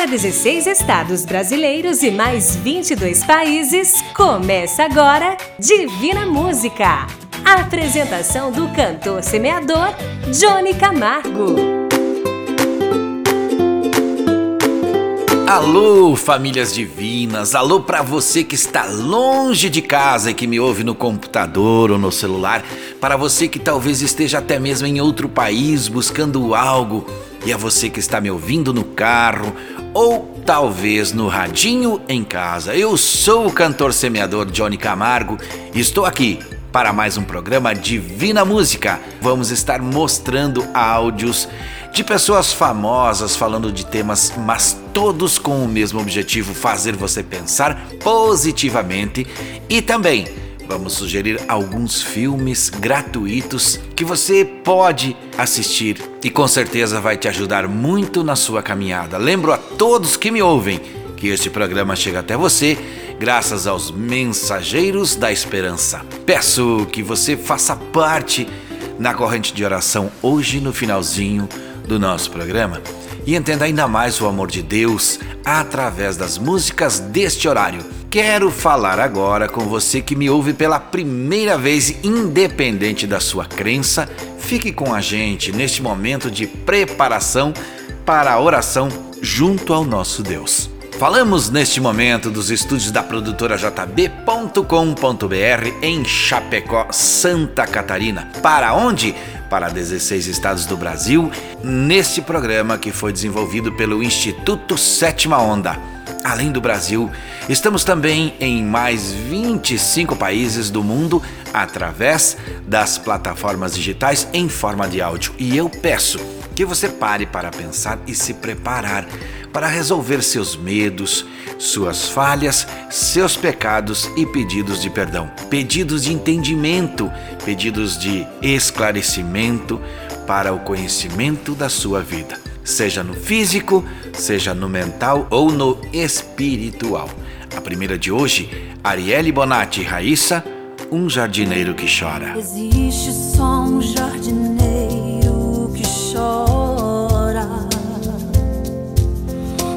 para 16 estados brasileiros e mais 22 países, começa agora Divina Música. A apresentação do cantor semeador Johnny Camargo. Alô, famílias divinas! Alô para você que está longe de casa e que me ouve no computador ou no celular, para você que talvez esteja até mesmo em outro país buscando algo, e a você que está me ouvindo no carro ou talvez no radinho em casa. Eu sou o cantor semeador Johnny Camargo e estou aqui para mais um programa Divina Música. Vamos estar mostrando áudios de pessoas famosas falando de temas, mas todos com o mesmo objetivo: fazer você pensar positivamente e também vamos sugerir alguns filmes gratuitos que você pode assistir e com certeza vai te ajudar muito na sua caminhada. Lembro a todos que me ouvem que este programa chega até você graças aos mensageiros da esperança. Peço que você faça parte na corrente de oração hoje no finalzinho do nosso programa e entenda ainda mais o amor de Deus através das músicas deste horário. Quero falar agora com você que me ouve pela primeira vez, independente da sua crença. Fique com a gente neste momento de preparação para a oração junto ao nosso Deus. Falamos neste momento dos estúdios da produtora JB.com.br em Chapecó, Santa Catarina. Para onde? Para 16 estados do Brasil, neste programa que foi desenvolvido pelo Instituto Sétima Onda. Além do Brasil, estamos também em mais 25 países do mundo através das plataformas digitais em forma de áudio. E eu peço que você pare para pensar e se preparar para resolver seus medos, suas falhas, seus pecados e pedidos de perdão, pedidos de entendimento, pedidos de esclarecimento para o conhecimento da sua vida, seja no físico, seja no mental ou no espiritual. A primeira de hoje, Arielle Bonatti Raíssa, um jardineiro que chora. Existe só um jardineiro que chora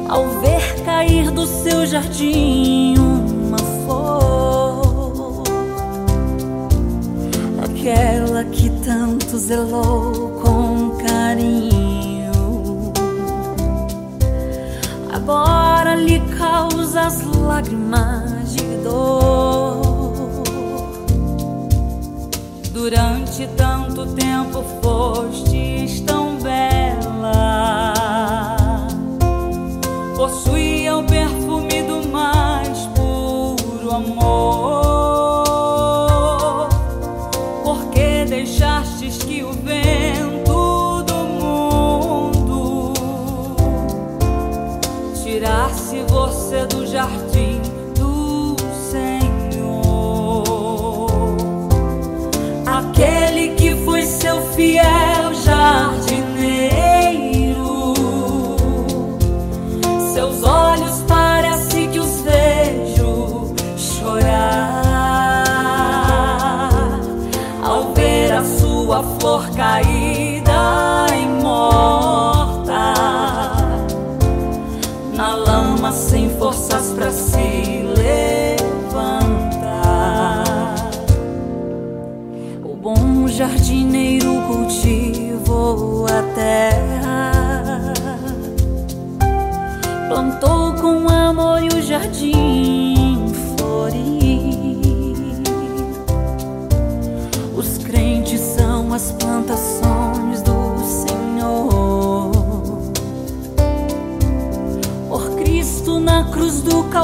ao ver cair do seu jardim uma flor, aquela que tanto zelou com carinho, agora lhe causa as lágrimas de dor. Durante tanto tempo fostes tão bela possuía o perfume do mais puro amor. Flor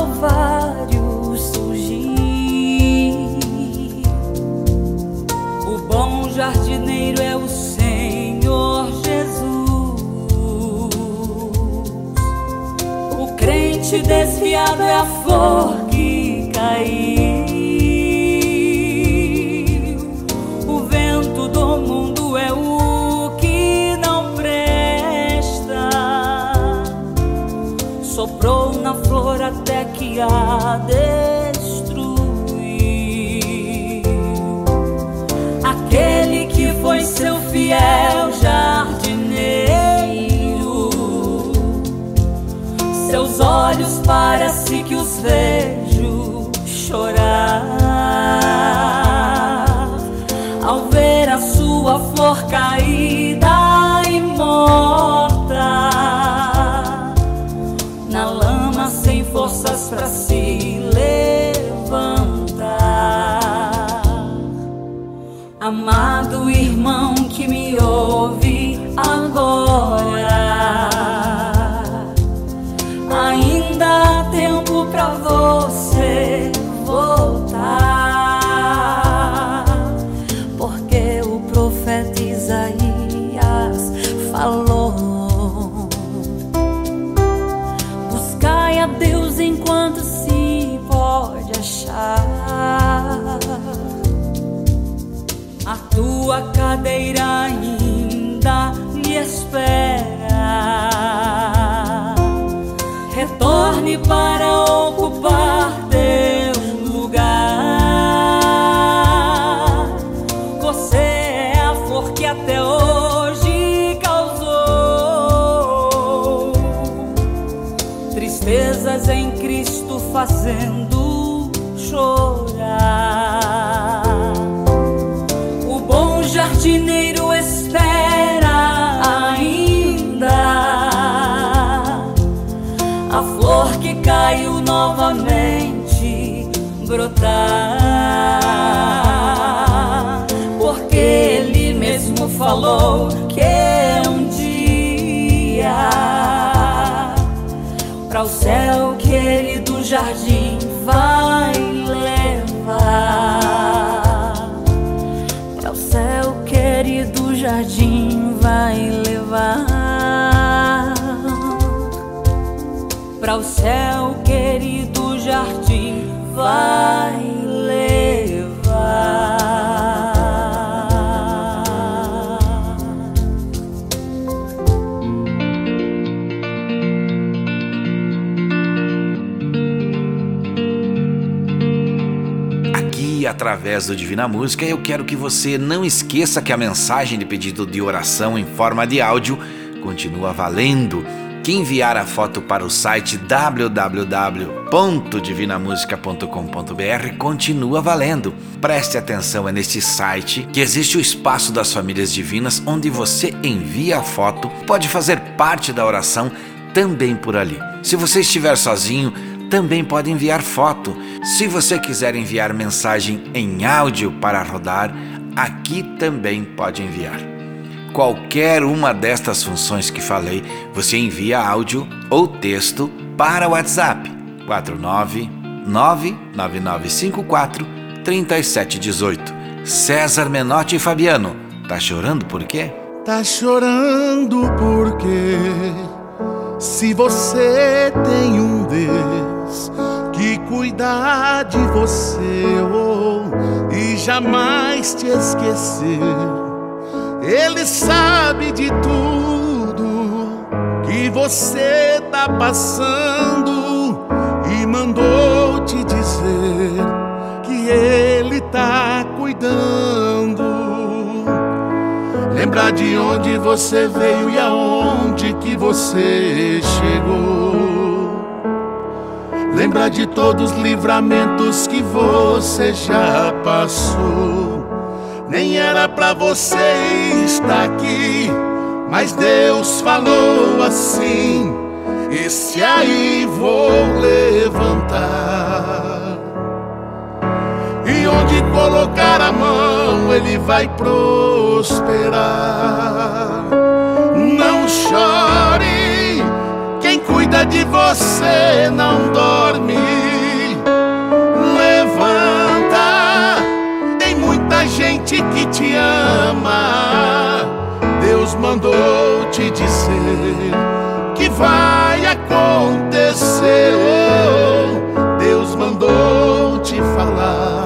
cruz fiel jardineiro Parece que os vejo chorar ao ver a sua flor caída e morta na lama sem forças para se levantar. Amado irmão que me ouve que um dia para o céu que ele do jardim vai levar. Para o céu querido jardim vai levar. Para o céu querido jardim vai através do Divina Música, eu quero que você não esqueça que a mensagem de pedido de oração em forma de áudio continua valendo. Que enviar a foto para o site www.divinamusica.com.br continua valendo. Preste atenção, é neste site que existe o espaço das famílias divinas, onde você envia a foto, pode fazer parte da oração também por ali. Se você estiver sozinho, também pode enviar foto. Se você quiser enviar mensagem em áudio para rodar, aqui também pode enviar. Qualquer uma destas funções que falei, você envia áudio ou texto para o WhatsApp 4999954 3718. César Menotti e Fabiano, tá chorando por quê? Tá chorando porque se você tem um Deus que cuida de você oh, e jamais te esqueceu, Ele sabe de tudo que você tá passando e mandou te dizer que Ele tá cuidando. Lembrar de onde você veio e aonde que você chegou. Lembrar de todos os livramentos que você já passou. Nem era pra você estar aqui, mas Deus falou assim: Esse aí vou levantar. E onde colocar a mão, ele vai prosperar. Não chore, cuida de você não dorme. Levanta, tem muita gente que te ama. Deus mandou te dizer que vai acontecer. Deus mandou te falar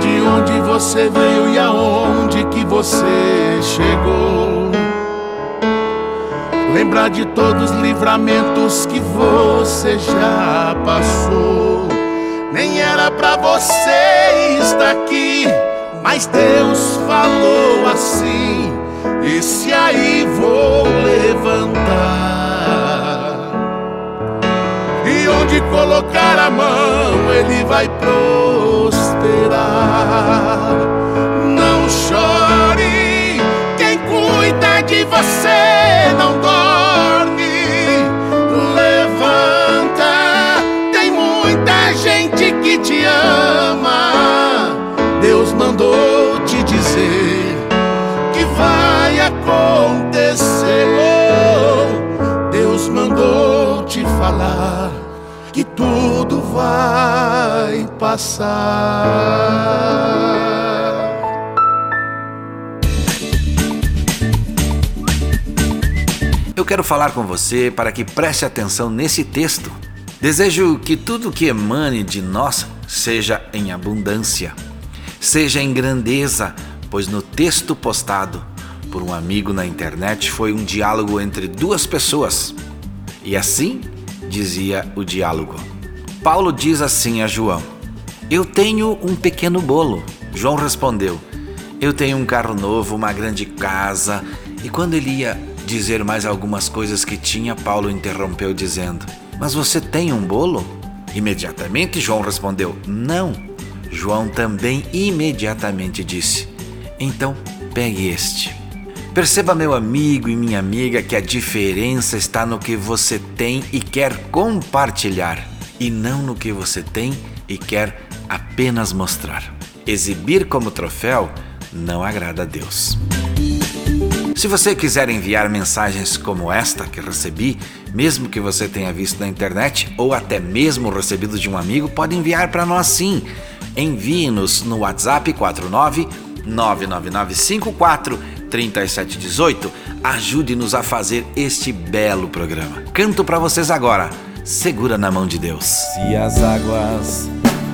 de onde você veio e aonde que você chegou. Lembrar de todos os livramentos que você já passou. Nem era pra você estar aqui, mas Deus falou assim: esse aí vou levantar. Passar. Eu quero falar com você para que preste atenção nesse texto. Desejo que tudo que emane de nós seja em abundância, seja em grandeza, pois no texto postado por um amigo na internet foi um diálogo entre duas pessoas. E assim dizia o diálogo. Paulo diz assim a João: Eu tenho um pequeno bolo. João respondeu: Eu tenho um carro novo, uma grande casa. E quando ele ia dizer mais algumas coisas que tinha, Paulo interrompeu dizendo: Mas você tem um bolo? Imediatamente João respondeu: Não. João também imediatamente disse: Então pegue este. Perceba, meu amigo e minha amiga, que a diferença está no que você tem e quer compartilhar, e não no que você tem e quer apenas mostrar. Exibir como troféu não agrada a Deus. Se você quiser enviar mensagens como esta que recebi, mesmo que você tenha visto na internet ou até mesmo recebido de um amigo, pode enviar para nós sim. Envie-nos no WhatsApp 49 99954 3718. Ajude-nos a fazer este belo programa. Canto para vocês agora. Segura na mão de Deus. Se as águas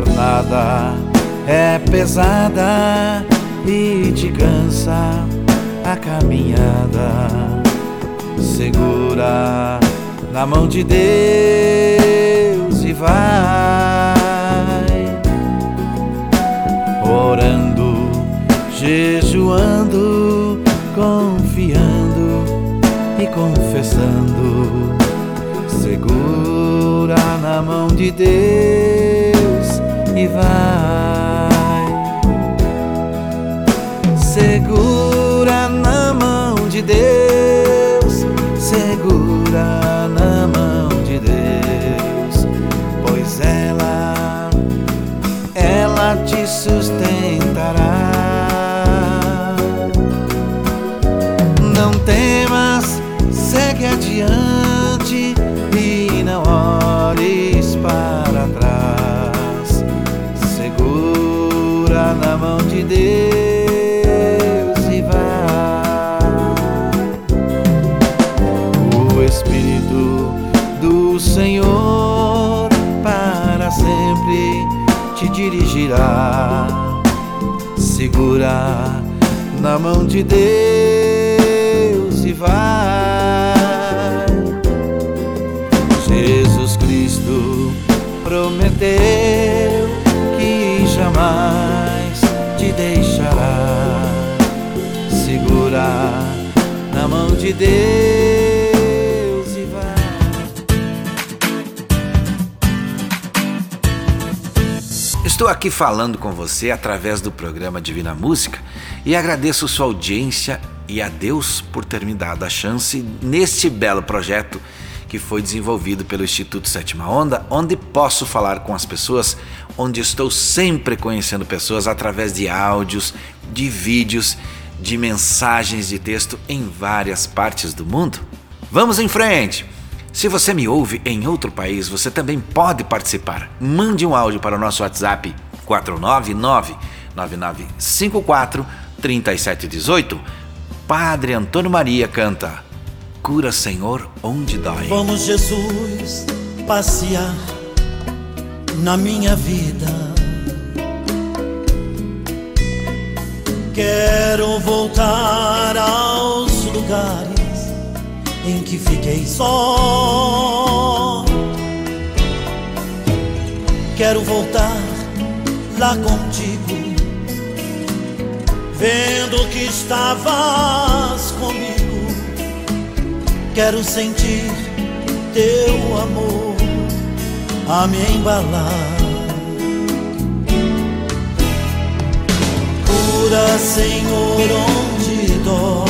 jornada é pesada e te cansa a caminhada, segura na mão de Deus e vai orando, jejuando, confiando e confessando. Segura na mão de Deus e vai. Segura na mão de Deus, segura Segura na mão de Deus e vai. Jesus Cristo prometeu que jamais te deixará. Segura na mão de Deus Estou aqui falando com você através do programa Divina Música e agradeço sua audiência e a Deus por ter me dado a chance neste belo projeto que foi desenvolvido pelo Instituto Sétima Onda, onde posso falar com as pessoas, onde estou sempre conhecendo pessoas através de áudios, de vídeos, de mensagens de texto em várias partes do mundo. Vamos em frente! Se você me ouve em outro país, você também pode participar. Mande um áudio para o nosso WhatsApp 499 9954 3718. Padre Antônio Maria canta Cura, Senhor, onde dói. Vamos, Jesus, passear na minha vida. Quero voltar aos lugares em que fiquei só. Quero voltar lá contigo, vendo que estavas comigo Quero sentir teu amor a me embalar. Cura, Senhor, onde dói.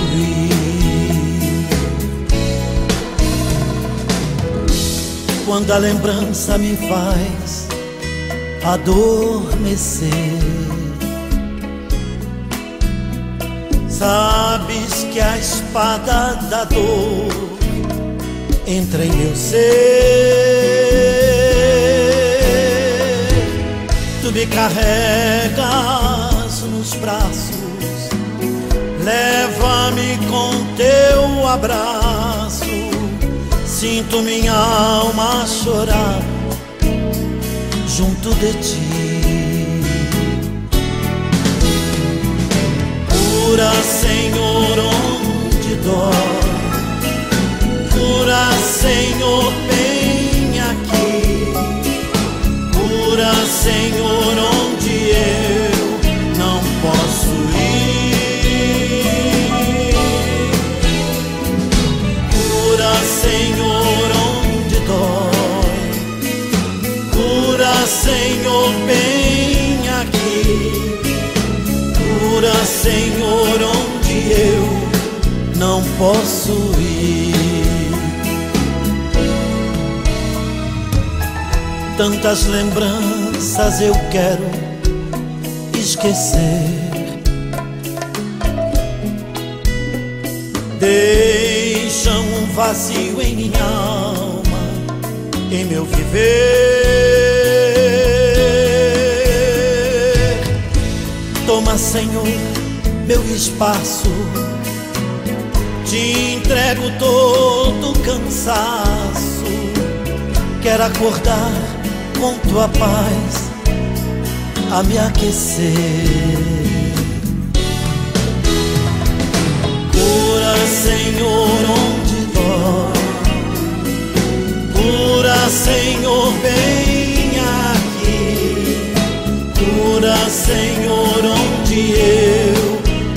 Quando a lembrança me faz adormecer Sabes que a espada da dor entra em meu ser. Tu me carregas nos braços, leva-me com teu abraço. Sinto minha alma chorar junto de ti. Cura, Senhor, onde dói. Cura, Senhor, bem aqui. Cura, Senhor, onde eu Senhor, onde eu não posso ir. Tantas lembranças eu quero esquecer. Deixam um vazio em minha alma, em meu viver. Toma, Senhor, meu espaço. Te entrego todo o cansaço. Quero acordar com tua paz a me aquecer. Cura, Senhor, onde dói. Cura, Senhor, bem aqui. Cura, Senhor, onde eu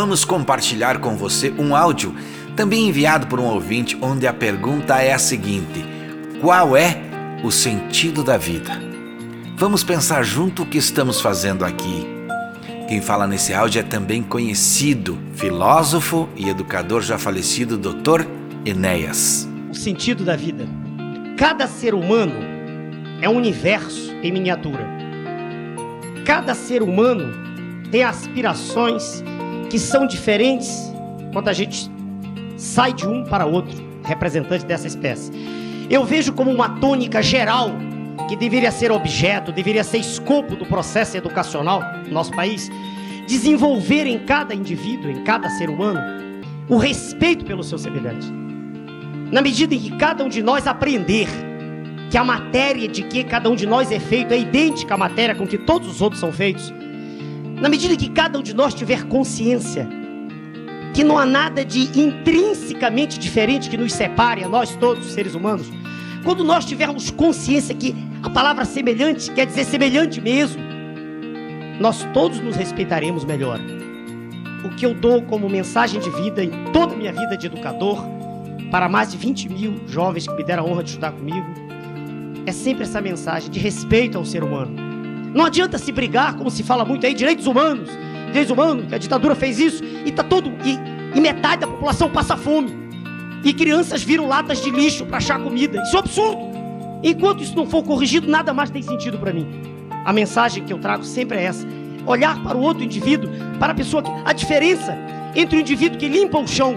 vamos compartilhar com você um áudio também enviado por um ouvinte, onde a pergunta é a seguinte: Qual é o sentido da vida? Vamos pensar junto o que estamos fazendo aqui. Quem fala nesse áudio é também conhecido filósofo e educador já falecido Dr. Enéas. o sentido da vida. Cada ser humano é um universo em miniatura. Cada ser humano tem aspirações que são diferentes quando a gente sai de um para outro, representante dessa espécie. Eu vejo como uma tônica geral que deveria ser objeto, deveria ser escopo do processo educacional no nosso país, desenvolver em cada indivíduo, em cada ser humano, o respeito pelo seu semelhante. Na medida em que cada um de nós aprender que a matéria de que cada um de nós é feito é idêntica à matéria com que todos os outros são feitos, na medida que cada um de nós tiver consciência que não há nada de intrinsecamente diferente que nos separe a nós todos, seres humanos, quando nós tivermos consciência que a palavra semelhante quer dizer semelhante mesmo, nós todos nos respeitaremos melhor. O que eu dou como mensagem de vida em toda a minha vida de educador, para mais de 20 mil jovens que me deram a honra de estudar comigo, é sempre essa mensagem de respeito ao ser humano. Não adianta se brigar, como se fala muito aí, direitos humanos, direitos humanos, que a ditadura fez isso, e tá todo. E, e metade da população passa fome. E crianças viram latas de lixo para achar comida. Isso é um absurdo. Enquanto isso não for corrigido, nada mais tem sentido para mim. A mensagem que eu trago sempre é essa: olhar para o outro indivíduo, para a pessoa que. A diferença entre o indivíduo que limpa o chão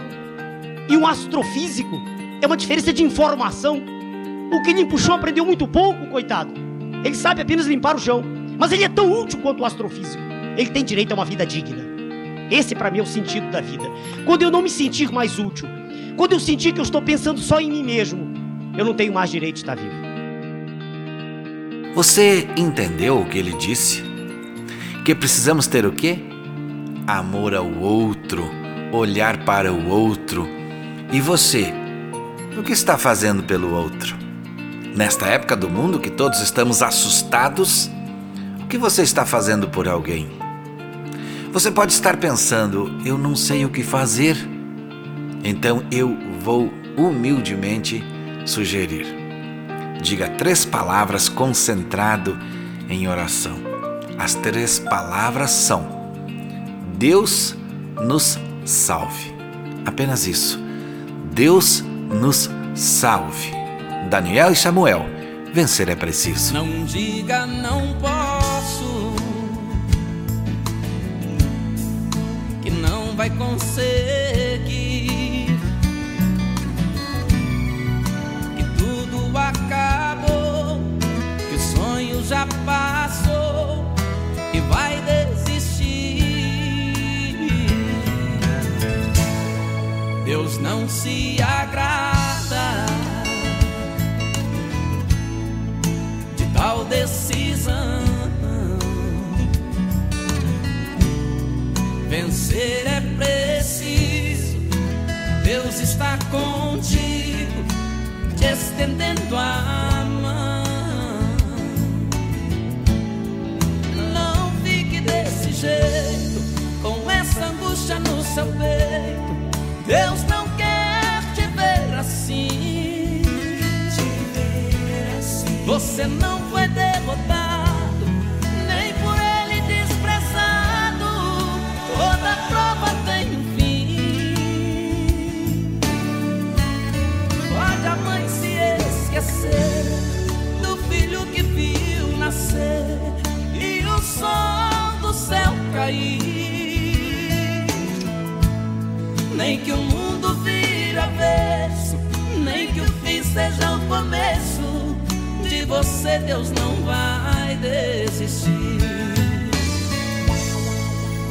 e um astrofísico é uma diferença de informação. O que limpa o chão aprendeu muito pouco, coitado. Ele sabe apenas limpar o chão. Mas ele é tão útil quanto o astrofísico. Ele tem direito a uma vida digna. Esse para mim é o sentido da vida. Quando eu não me sentir mais útil, quando eu sentir que eu estou pensando só em mim mesmo, eu não tenho mais direito de estar vivo. Você entendeu o que ele disse? Que precisamos ter o quê? Amor ao outro, olhar para o outro. E você? O que está fazendo pelo outro? Nesta época do mundo que todos estamos assustados, que você está fazendo por alguém? Você pode estar pensando, eu não sei o que fazer. Então eu vou humildemente sugerir diga três palavras concentrado em oração. As três palavras são: Deus nos salve. Apenas isso. Deus nos salve. Daniel e Samuel, vencer é preciso. Não diga não posso, vai conseguir. já passou e vai desistir. Deus não se agrada de tal decisão. Vencer é preciso, Deus está contigo, te estendendo a mão. jeito, com essa angústia no seu peito. Deus não quer te ver assim. Te ver assim. Você não foi derrotado, sol céu cair, nem que o mundo vire avesso, nem que o fim seja o começo. De você, Deus não vai desistir.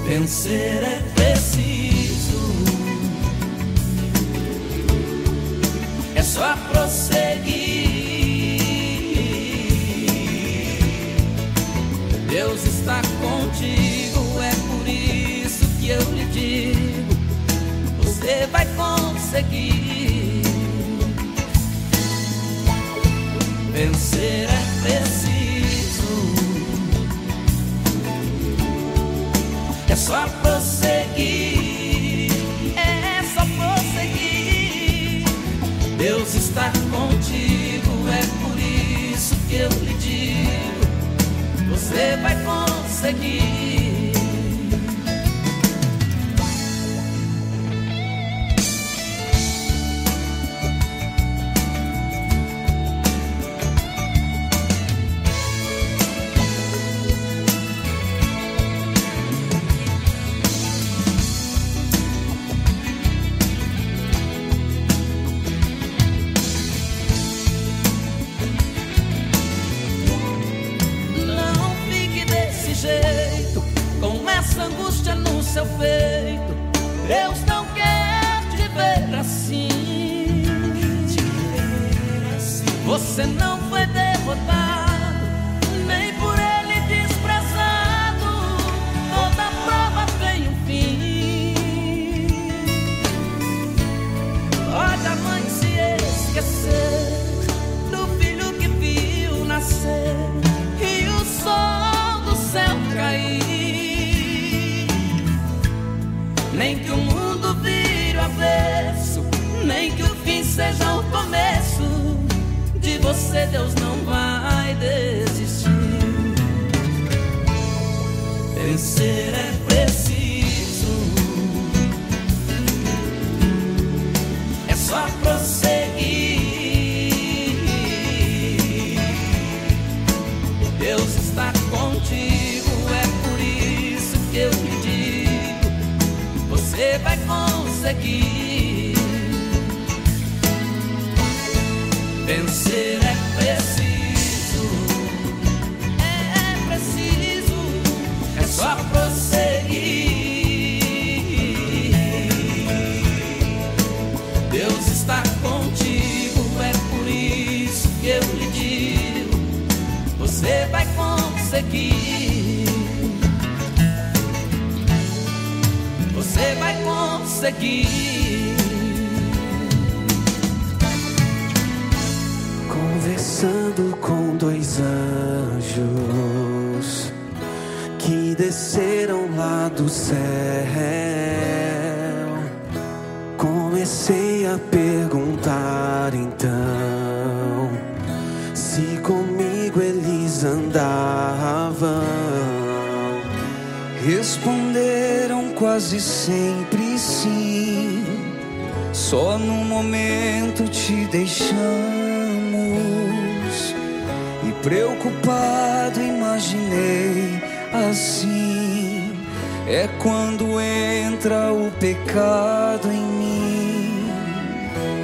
Vencer é preciso, é só prosseguir. Deus está contigo, é por isso que eu lhe digo: você vai conseguir. Vencer é preciso, é só prosseguir, é só prosseguir. Deus está contigo, é por isso que eu lhe você vai conseguir. Seu peito. Deus não quer te ver assim. Você não você Deus não vai desistir. Vencer é Você vai conseguir. Conversando com dois anjos que desceram lá do céu, comecei a perguntar então se comigo eles andavam. Quase sempre sim. Só no momento te deixamos e preocupado imaginei assim é quando entra o pecado em mim.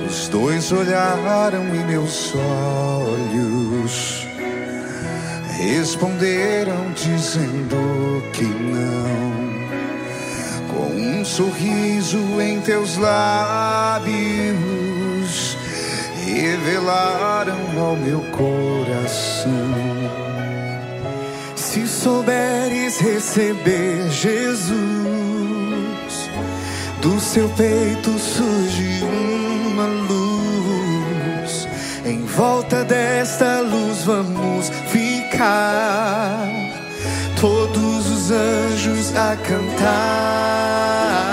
Os dois olharam em meus olhos, responderam dizendo que não. Com um sorriso em teus lábios, revelaram ao meu coração. Se souberes receber Jesus, do seu peito surge uma luz. Em volta desta luz vamos ficar, todos os anjos a cantar.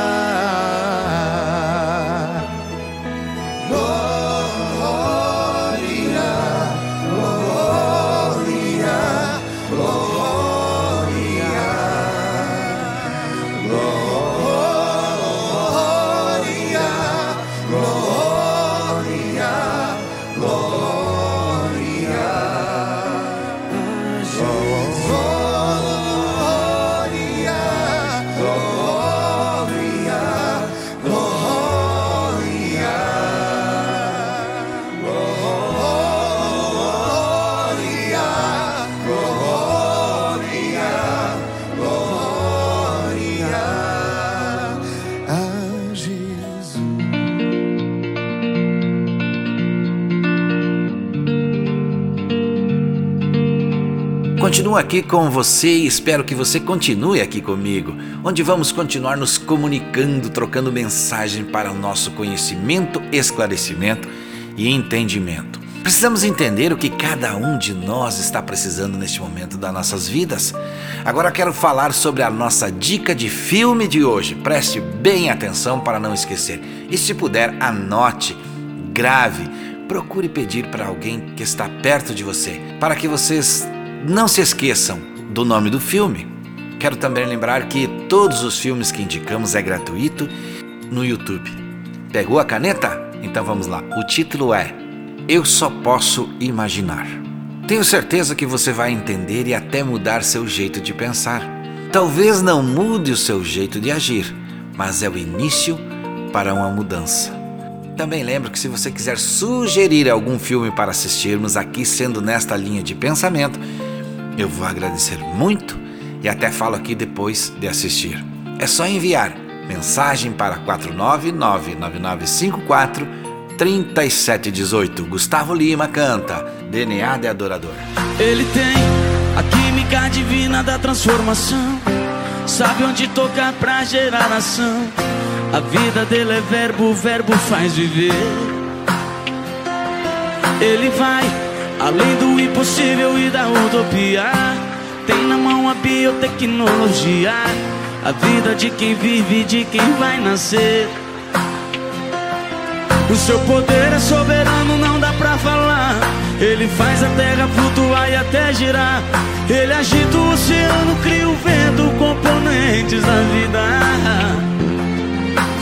Continuo aqui com você e espero que você continue aqui comigo, onde vamos continuar nos comunicando, trocando mensagem para o nosso conhecimento, esclarecimento e entendimento. Precisamos entender o que cada um de nós está precisando neste momento das nossas vidas. Agora quero falar sobre a nossa dica de filme de hoje. Preste bem atenção para não esquecer. E se puder, anote, grave, procure pedir para alguém que está perto de você, para que vocês não se esqueçam do nome do filme. Quero também lembrar que todos os filmes que indicamos é gratuito no YouTube. Pegou a caneta? Então vamos lá. O título é Eu Só Posso Imaginar. Tenho certeza que você vai entender e até mudar seu jeito de pensar. Talvez não mude o seu jeito de agir, mas é o início para uma mudança. Também lembro que se você quiser sugerir algum filme para assistirmos aqui sendo nesta linha de pensamento, eu vou agradecer muito e até falo aqui depois de assistir. É só enviar mensagem para 4999954 3718. Gustavo Lima canta DNA de Adorador. Ele tem a química divina da transformação. Sabe onde tocar pra gerar ação. A vida dele é verbo, o verbo faz viver. Ele vai além do impossível e da utopia. Tem na mão a biotecnologia. A vida de quem vive, de quem vai nascer. O seu poder é soberano, não dá pra falar. Ele faz a terra flutuar e até girar. Ele agita o oceano, cria o vento, componentes da vida.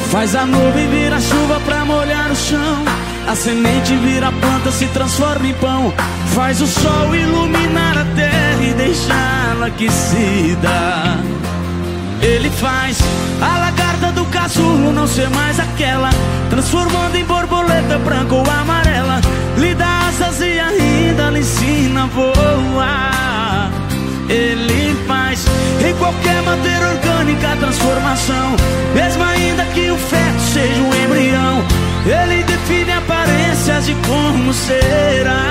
Faz a nuvem virar chuva pra molhar o chão. A semente vira planta, se transforma em pão. Faz o sol iluminar a terra e deixá-la aquecida. Ele faz a lagarta do casulo não ser mais aquela, transformando em borboleta branca ou amarela. Lhe dá asas e ainda lhe ensina a voar. Ele faz em qualquer matéria orgânica a transformação, mesmo ainda que o feto seja um embrião. Ele define aparências de como será.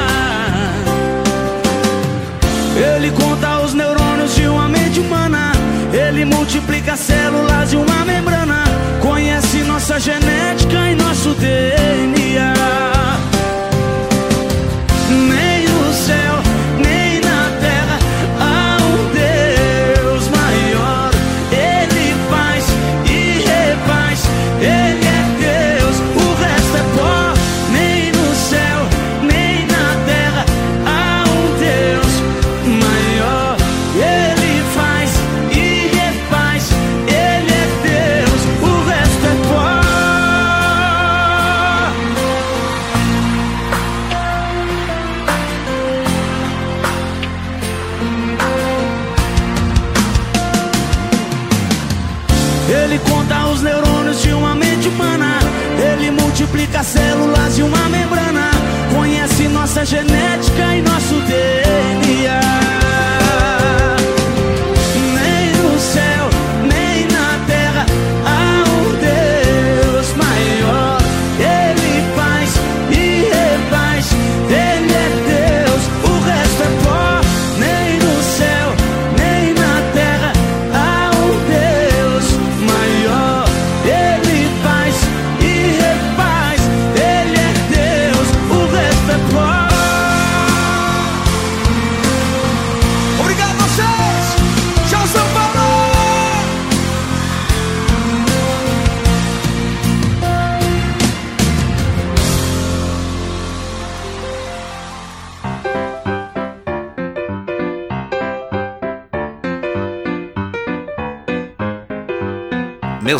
Ele conta os neurônios de uma mente humana. Ele multiplica células de uma membrana. Conhece nossa genética e nosso DNA.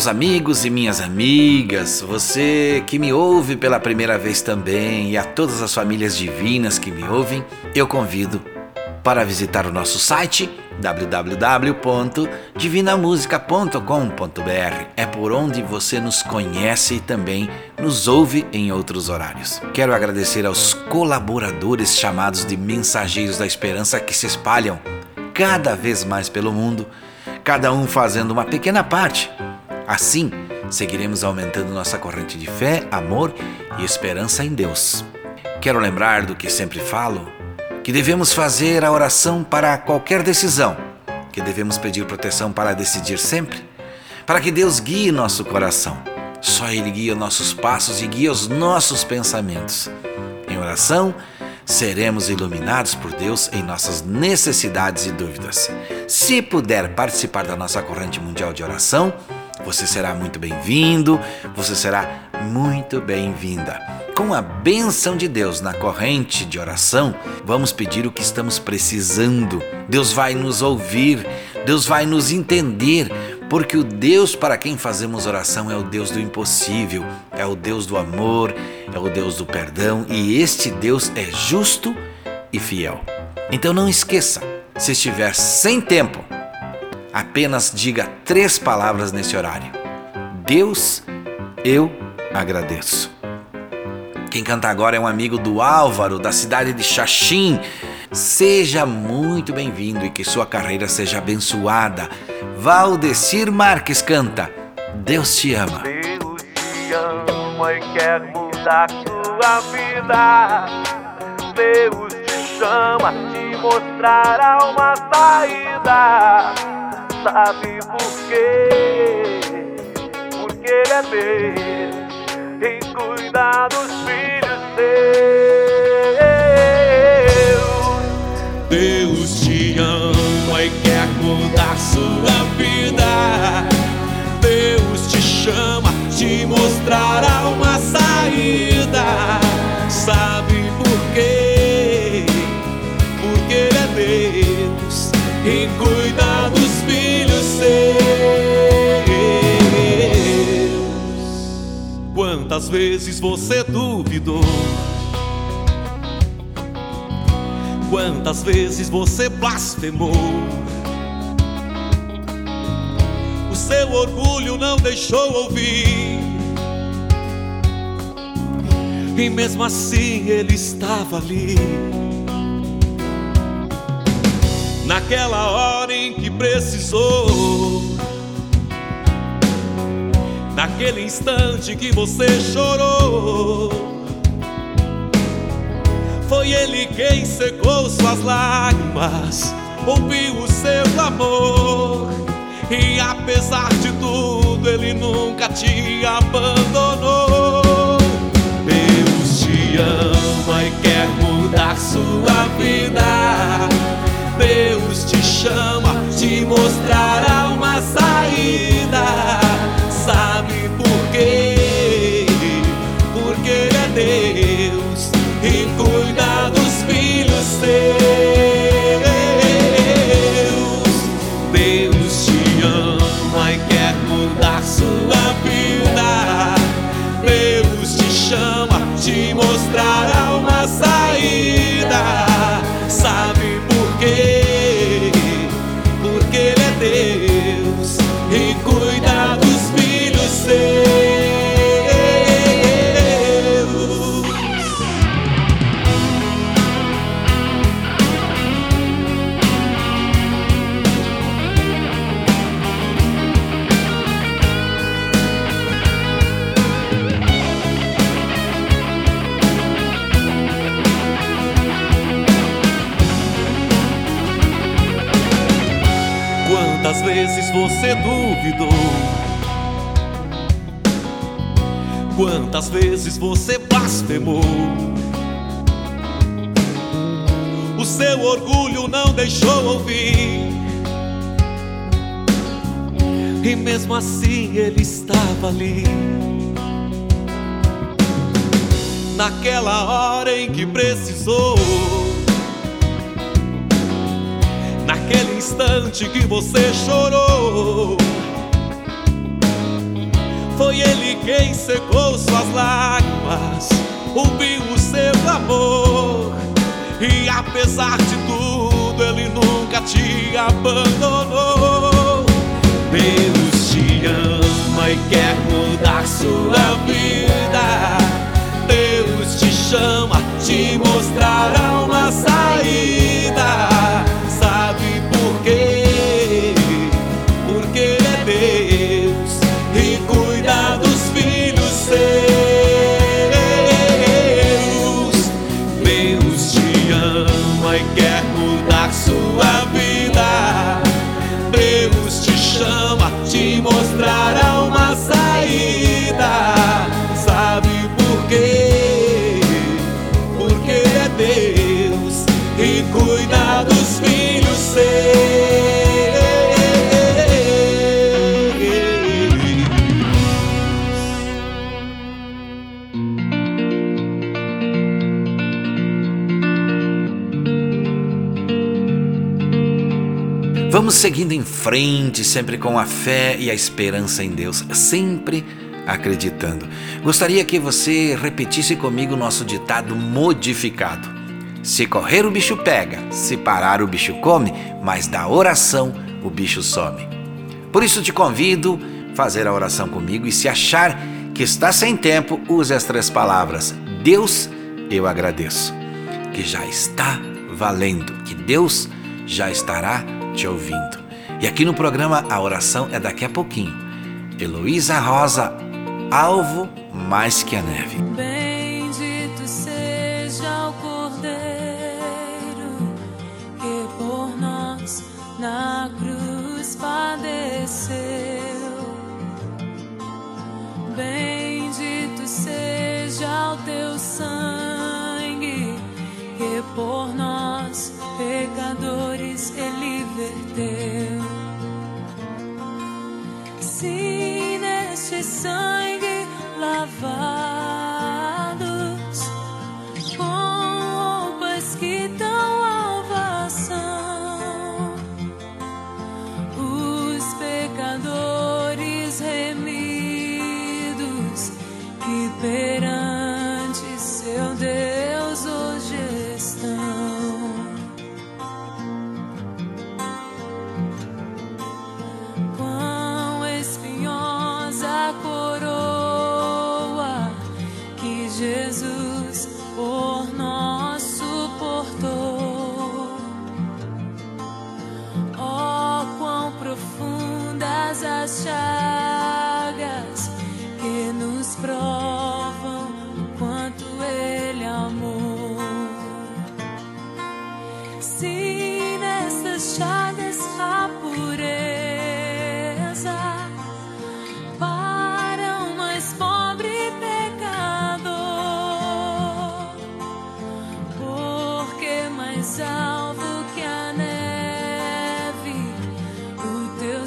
Meus amigos e minhas amigas, você que me ouve pela primeira vez também e a todas as famílias divinas que me ouvem, eu convido para visitar o nosso site www.divinamusica.com.br. É por onde você nos conhece e também nos ouve em outros horários. Quero agradecer aos colaboradores chamados de Mensageiros da Esperança que se espalham cada vez mais pelo mundo, cada um fazendo uma pequena parte. Assim, seguiremos aumentando nossa corrente de fé, amor e esperança em Deus. Quero lembrar do que sempre falo, que devemos fazer a oração para qualquer decisão, que devemos pedir proteção para decidir sempre, para que Deus guie nosso coração. Só Ele guia nossos passos e guia os nossos pensamentos. Em oração, seremos iluminados por Deus em nossas necessidades e dúvidas. Se puder participar da nossa corrente mundial de oração, você será muito bem-vindo, você será muito bem-vinda. Com a bênção de Deus na corrente de oração, vamos pedir o que estamos precisando. Deus vai nos ouvir, Deus vai nos entender, porque o Deus para quem fazemos oração é o Deus do impossível, é o Deus do amor, é o Deus do perdão e este Deus é justo e fiel. Então não esqueça, se estiver sem tempo, apenas diga três palavras nesse horário: Deus, eu agradeço. Quem canta agora é um amigo do Álvaro, da cidade de Xaxim, Seja muito bem-vindo e que sua carreira seja abençoada. Valdecir Marques canta Deus te ama. Deus te ama e quer mudar sua vida. Deus te chama, te mostrará uma saída. Sabe por quê? Porque Ele é Deus em cuidar dos filhos seus. Deus te ama e quer mudar sua vida. Deus te chama, te mostrará uma saída. Sabe por quê? Porque Ele é Deus e cuida seus. Quantas vezes você duvidou? Quantas vezes você blasfemou? O seu orgulho não deixou ouvir. E mesmo assim ele estava ali. Naquela hora que precisou. Naquele instante que você chorou. Foi ele quem secou suas lágrimas, ouviu o seu clamor. E apesar de tudo, ele nunca te abandonou. Deus te ama e quer mudar sua vida. Ali. Naquela hora em que precisou. Naquele instante que você chorou, foi Ele quem secou suas lágrimas, ouviu o seu clamor, e apesar de tudo, Ele nunca te abandonou. E quer mudar sua vida. Deus te chama, te mostrará uma saída. Vamos seguindo em frente, sempre com a fé e a esperança em Deus, sempre acreditando. Gostaria que você repetisse comigo o nosso ditado modificado: Se correr, o bicho pega, se parar, o bicho come, mas da oração, o bicho some. Por isso te convido a fazer a oração comigo. E se achar que está sem tempo, use as três palavras: Deus, eu agradeço, que já está valendo, que Deus já estará valendo te ouvindo. E aqui no programa a oração é daqui a pouquinho. Heloísa Rosa, alvo mais que a neve. Bendito seja o Cordeiro que por nós na cruz padeceu. Bendito seja o teu sangue que por nós pecadores ele verteu. Se neste sangue lavar.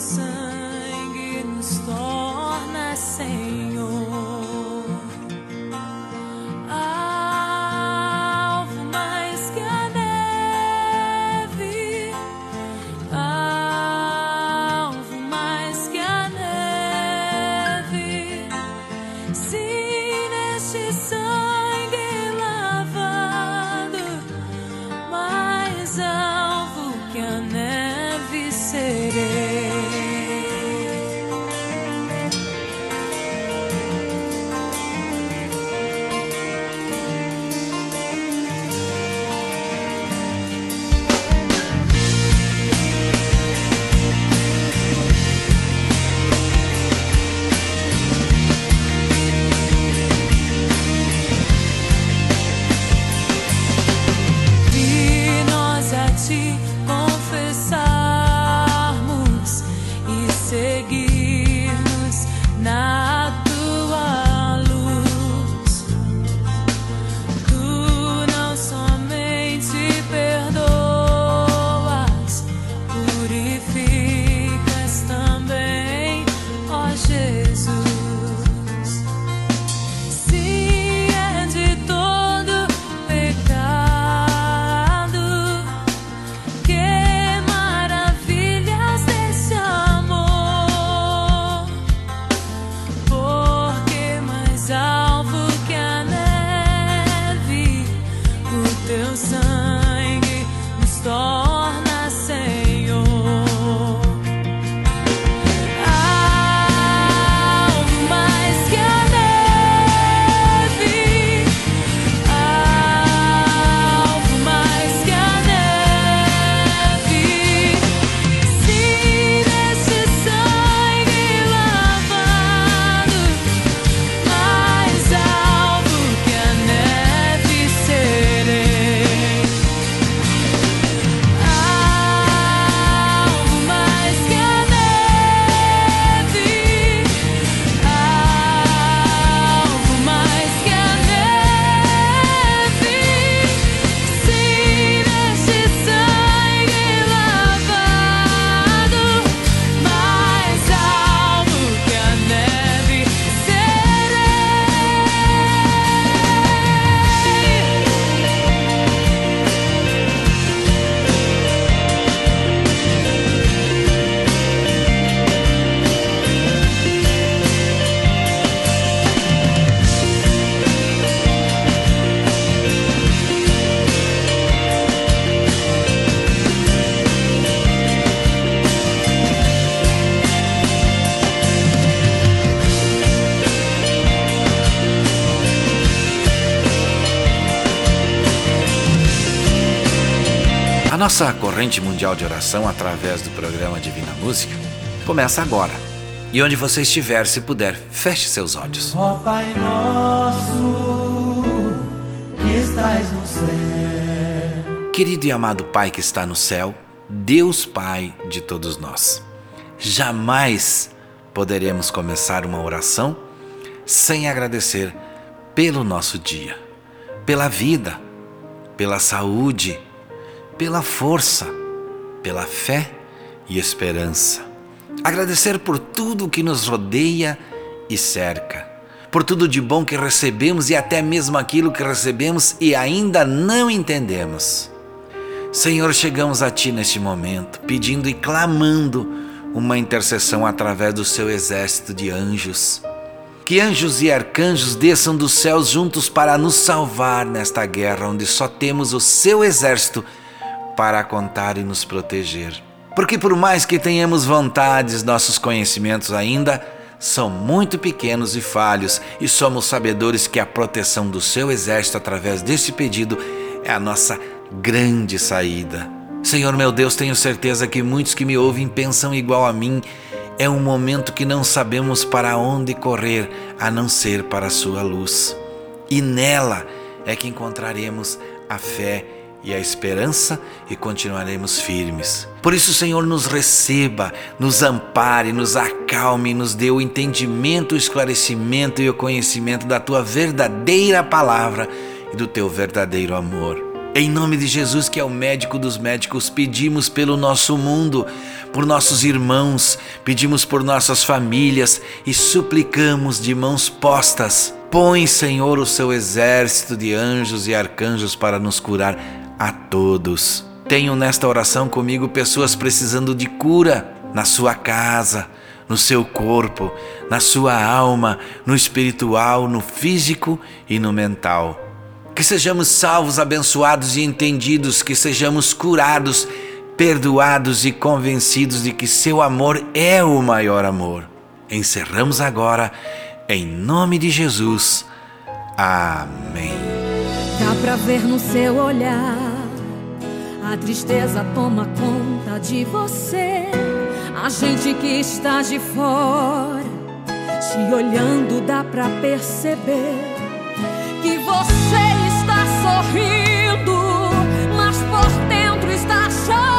sangue nos torna sem. Mundial de oração através do programa Divina Música começa agora. E onde você estiver, se puder, feche seus olhos. Ó Pai nosso, que estás no céu. Querido e amado Pai que está no céu, Deus Pai de todos nós. Jamais poderemos começar uma oração sem agradecer pelo nosso dia, pela vida, pela saúde, pela força, pela fé e esperança. Agradecer por tudo que nos rodeia e cerca, por tudo de bom que recebemos e até mesmo aquilo que recebemos e ainda não entendemos. Senhor, chegamos a Ti neste momento, pedindo e clamando uma intercessão através do Seu exército de anjos. Que anjos e arcanjos desçam dos céus juntos para nos salvar nesta guerra onde só temos o Seu exército para contar e nos proteger. Porque, por mais que tenhamos vontades, nossos conhecimentos ainda são muito pequenos e falhos, e somos sabedores que a proteção do seu exército através desse pedido é a nossa grande saída. Senhor meu Deus, tenho certeza que muitos que me ouvem pensam igual a mim. É um momento que não sabemos para onde correr a não ser para a Sua luz. E nela é que encontraremos a fé e a esperança e continuaremos firmes. Por isso, Senhor, nos receba, nos ampare, nos acalme, nos dê o entendimento, o esclarecimento e o conhecimento da tua verdadeira palavra e do teu verdadeiro amor. Em nome de Jesus, que é o médico dos médicos, pedimos pelo nosso mundo, por nossos irmãos, pedimos por nossas famílias e suplicamos de mãos postas. Põe, Senhor, o seu exército de anjos e arcanjos para nos curar a todos. Tenho nesta oração comigo pessoas precisando de cura na sua casa, no seu corpo, na sua alma, no espiritual, no físico e no mental. Que sejamos salvos, abençoados e entendidos, que sejamos curados, perdoados e convencidos de que seu amor é o maior amor. Encerramos agora, em nome de Jesus. Amém. Dá pra ver no seu olhar, a tristeza toma conta de você. A gente que está de fora, te olhando, dá pra perceber que você está sorrindo, mas por dentro está chorando.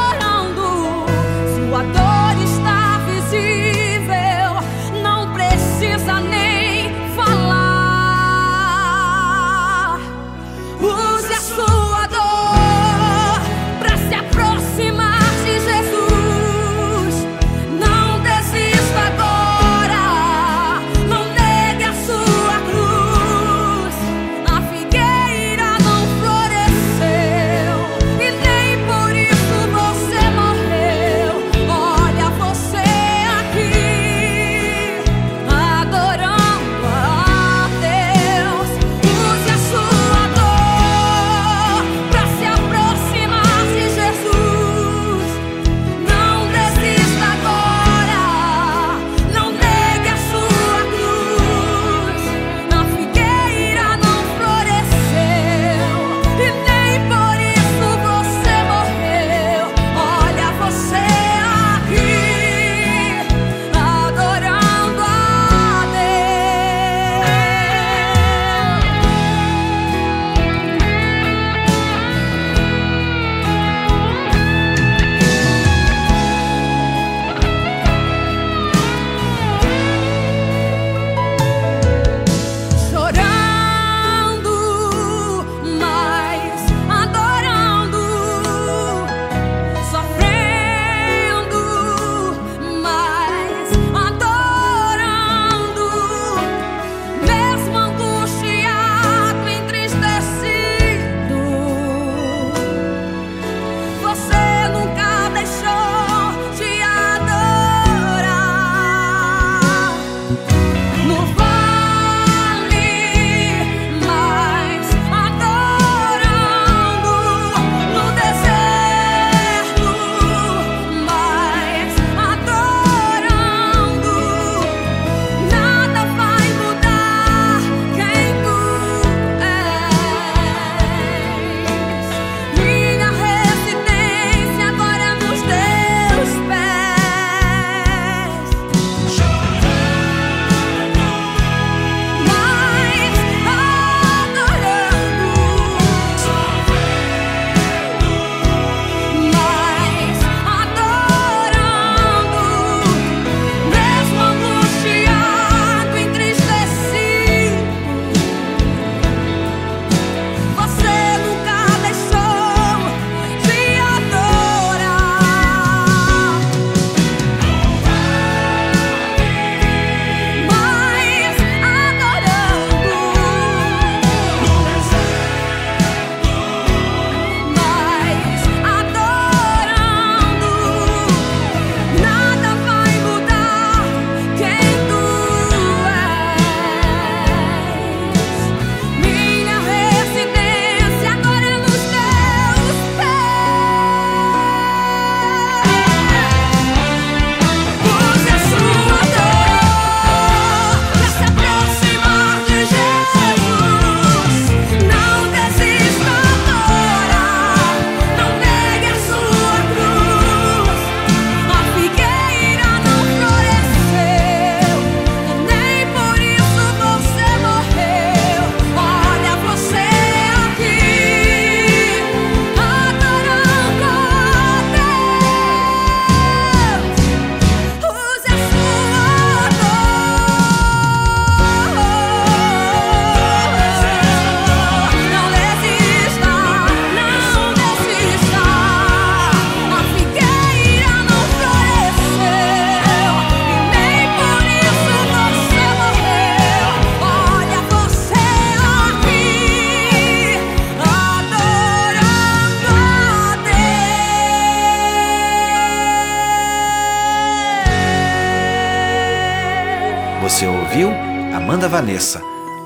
Amanda Vanessa,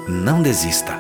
não desista.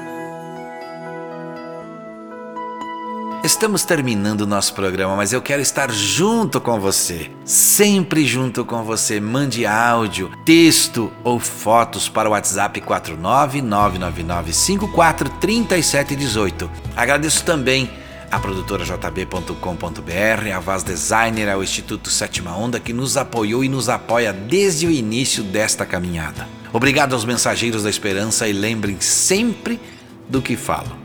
Estamos terminando o nosso programa, mas eu quero estar junto com você. Sempre junto com você. Mande áudio, texto ou fotos para o WhatsApp 49999543718. Agradeço também a produtora jb.com.br, a Vaz Designer, ao Instituto Sétima Onda que nos apoiou e nos apoia desde o início desta caminhada. Obrigado aos mensageiros da esperança e lembrem sempre do que falo.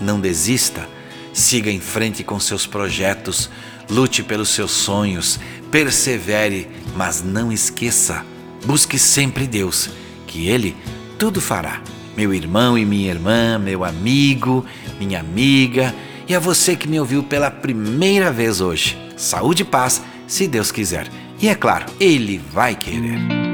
Não desista Siga em frente com seus projetos, lute pelos seus sonhos, persevere, mas não esqueça. Busque sempre Deus, que Ele tudo fará. Meu irmão e minha irmã, meu amigo, minha amiga, e a você que me ouviu pela primeira vez hoje. Saúde e paz, se Deus quiser. E é claro, Ele vai querer.